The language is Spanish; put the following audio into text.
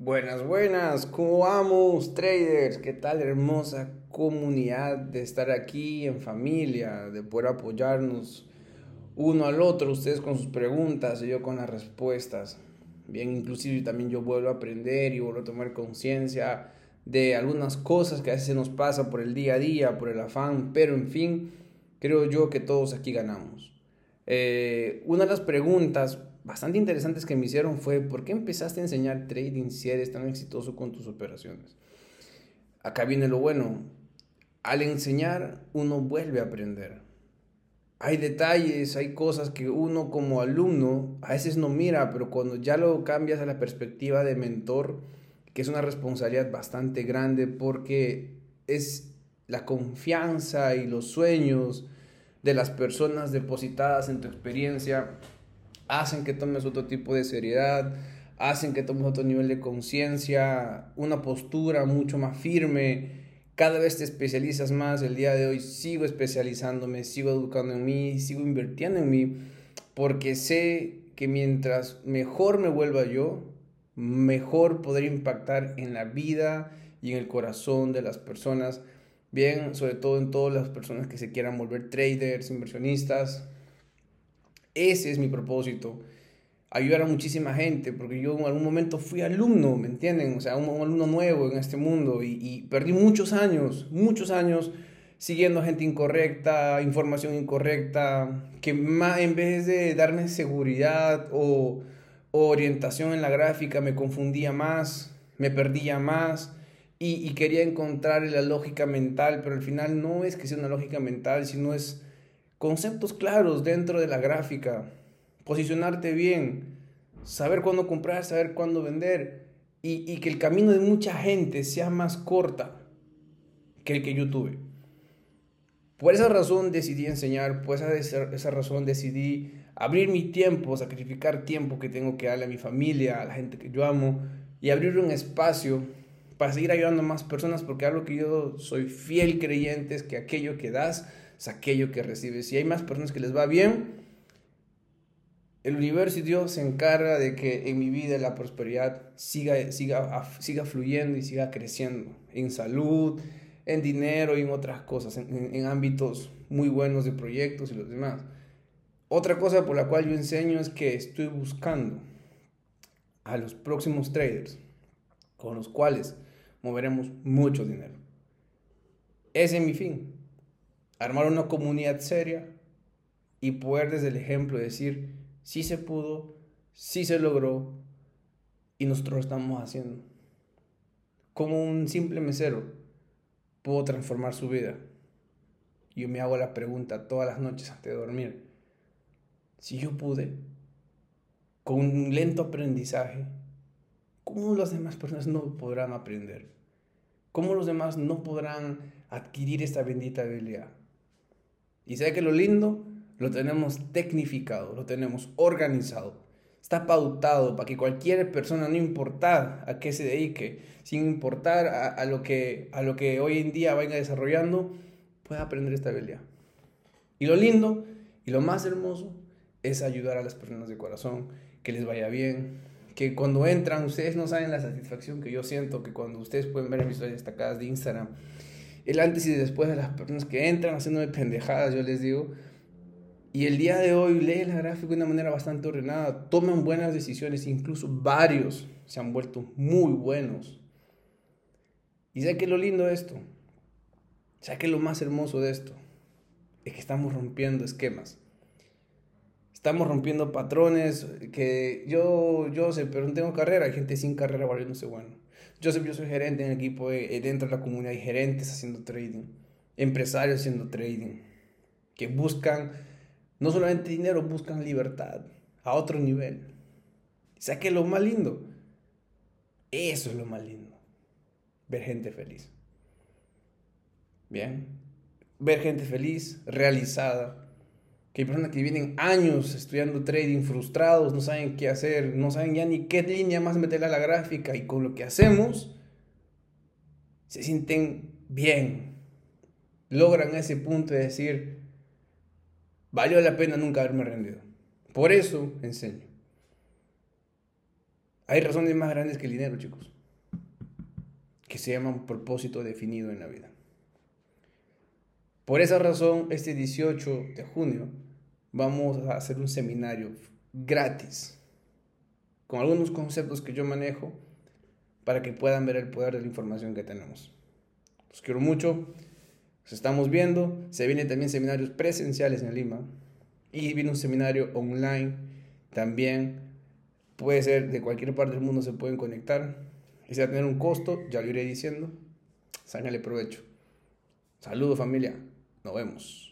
Buenas, buenas, ¿cómo vamos, traders? ¿Qué tal, hermosa comunidad de estar aquí en familia, de poder apoyarnos uno al otro, ustedes con sus preguntas y yo con las respuestas? Bien, inclusive también yo vuelvo a aprender y vuelvo a tomar conciencia de algunas cosas que a veces nos pasa por el día a día, por el afán, pero en fin, creo yo que todos aquí ganamos. Eh, una de las preguntas bastante interesantes que me hicieron fue, ¿por qué empezaste a enseñar trading si eres tan exitoso con tus operaciones? Acá viene lo bueno. Al enseñar, uno vuelve a aprender. Hay detalles, hay cosas que uno como alumno a veces no mira, pero cuando ya lo cambias a la perspectiva de mentor, que es una responsabilidad bastante grande porque es la confianza y los sueños de las personas depositadas en tu experiencia hacen que tomes otro tipo de seriedad, hacen que tomes otro nivel de conciencia, una postura mucho más firme. Cada vez te especializas más. El día de hoy sigo especializándome, sigo educando en mí, sigo invirtiendo en mí, porque sé que mientras mejor me vuelva yo, mejor poder impactar en la vida y en el corazón de las personas. Bien, sobre todo en todas las personas que se quieran volver traders, inversionistas, ese es mi propósito. Ayudar a muchísima gente, porque yo en algún momento fui alumno, ¿me entienden? O sea, un, alumno nuevo en este mundo y, perdí muchos años, muchos años siguiendo gente incorrecta, información incorrecta, que en vez de darme seguridad o, orientación en la gráfica me confundía más, me perdía más y, y, quería encontrar la lógica mental, pero al final no es que sea una lógica mental, sino es conceptos claros dentro de la gráfica, posicionarte bien, saber cuándo comprar, saber cuándo vender y, que el camino de mucha gente sea más corta que el que yo tuve. Por esa razón decidí enseñar, por esa, esa razón decidí abrir mi tiempo, sacrificar tiempo que tengo que darle a mi familia, a la gente que yo amo y abrir un espacio para seguir ayudando a más personas porque algo que yo soy fiel creyente es que aquello que das es aquello que recibes. Si hay más personas que les va bien, el universo y Dios se encarga de que en mi vida la prosperidad siga, siga, siga fluyendo y siga creciendo en salud, en dinero y en otras cosas, en, en ámbitos muy buenos de proyectos y los demás. Otra cosa por la cual yo enseño es que estoy buscando a los próximos traders con los cuales moveremos mucho dinero. Ese es mi fin armar una comunidad seria y poder desde el ejemplo decir, sí se pudo, sí se logró y nosotros lo estamos haciendo. Como un simple mesero pudo transformar su vida. Yo me hago la pregunta todas las noches antes de dormir. Si yo pude, con un lento aprendizaje, ¿cómo las demás personas no podrán aprender? ¿Cómo los demás no podrán adquirir esta bendita habilidad? Y sé que lo lindo lo tenemos tecnificado, lo tenemos organizado. Está pautado para que cualquier persona, no importa a qué se dedique, sin importar a, lo, que, a lo que hoy en día venga desarrollando, pueda aprender esta habilidad. Y lo lindo y lo más hermoso es ayudar a las personas de corazón, que les vaya bien, que cuando entran, ustedes no saben la satisfacción que yo siento, que cuando ustedes pueden ver mis historias destacadas de Instagram, el antes y después de las personas que entran haciéndome pendejadas, yo les digo. Y el día de hoy lee la gráfica de una manera bastante ordenada, toman buenas decisiones, incluso varios se han vuelto muy buenos. Y sé que lo lindo de esto, sé que lo más hermoso de esto, es que estamos rompiendo esquemas. Estamos rompiendo patrones que yo, yo sé, pero no tengo carrera, hay gente sin carrera valiéndose bueno. Yo soy, yo soy gerente en el equipo eh, dentro de la comunidad, hay gerentes haciendo trading, empresarios haciendo trading, que buscan no solamente dinero, buscan libertad a otro nivel. O sea que lo más lindo, eso es lo más lindo, ver gente feliz. Bien, ver gente feliz, realizada, que hay personas que vienen años estudiando trading frustrados, no saben qué hacer, no saben ya ni qué línea más meterle a la gráfica y con lo que hacemos se sienten bien. Logran ese punto de decir, valió la pena nunca haberme rendido. Por eso enseño. Hay razones más grandes que el dinero, chicos, que se llaman propósito definido en la vida. Por esa razón, este 18 de junio vamos a hacer un seminario gratis con algunos conceptos que yo manejo para que puedan ver el poder de la información que tenemos. Los quiero mucho, nos estamos viendo, se vienen también seminarios presenciales en Lima y viene un seminario online también, puede ser de cualquier parte del mundo se pueden conectar, y se va a tener un costo, ya lo iré diciendo, sácale provecho. Saludos familia. Nos vemos.